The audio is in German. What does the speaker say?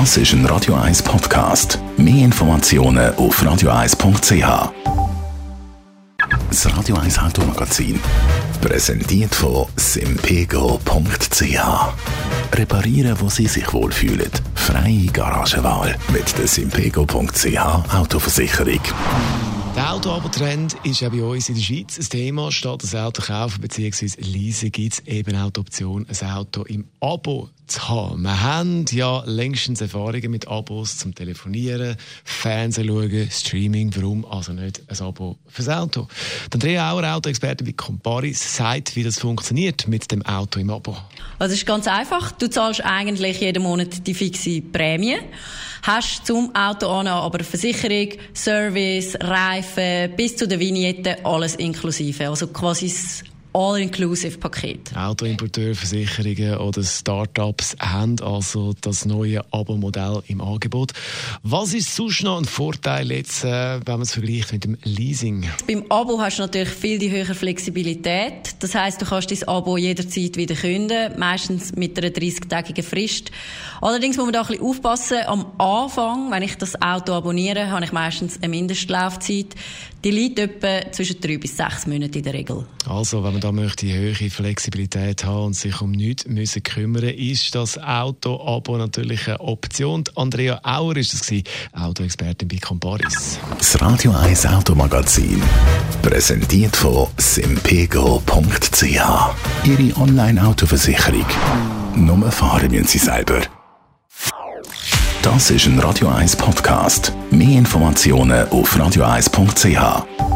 Das ist ein Radio 1 Podcast. Mehr Informationen auf radio1.ch. Das Radio 1 Automagazin. Präsentiert von simpego.ch. Reparieren, wo Sie sich wohlfühlen. Freie Garagenwahl mit der simpego.ch Autoversicherung. Der Auto-Abo-Trend ist ja bei uns in der Schweiz ein Thema. Statt das Auto kaufen bzw. leasen gibt es eben auch die Option, ein Auto im Abo zu haben. Wir haben ja längstens Erfahrungen mit Abos zum Telefonieren, Fernsehen schauen, Streaming. Warum also nicht ein Abo fürs Auto? Der Andrea Auer, Autoexperte bei Comparis, sagt, wie das funktioniert mit dem Auto im Abo. Also es ist ganz einfach. Du zahlst eigentlich jeden Monat die fixe Prämie hast zum Auto an, aber Versicherung, Service, Reifen bis zu der Vignette alles inklusive. Also quasi das All-Inclusive-Paket. Autoimporteure, Versicherungen oder Startups haben also das neue Abo-Modell im Angebot. Was ist sonst noch ein Vorteil jetzt, äh, wenn man es vergleicht mit dem Leasing? Beim Abo hast du natürlich viel die höhere Flexibilität. Das heißt, du kannst dein Abo jederzeit wieder künden, meistens mit einer 30-tägigen Frist. Allerdings muss man da ein bisschen aufpassen. Am Anfang, wenn ich das Auto abonniere, habe ich meistens eine Mindestlaufzeit. Die liegt etwa zwischen drei bis sechs Monaten in der Regel. Also, wenn man da möchte höhere Flexibilität haben und sich um nichts müssen kümmern, ist das Auto-Abo natürlich eine Option. Andrea Auer ist es Autoexpertin bei Comparis. Das Radio 1 Automagazin, präsentiert von simpego.ch. Ihre Online-Autoversicherung. Nur fahren müssen Sie selber. Das ist ein Radio 1 Podcast. Mehr Informationen auf radio1.ch.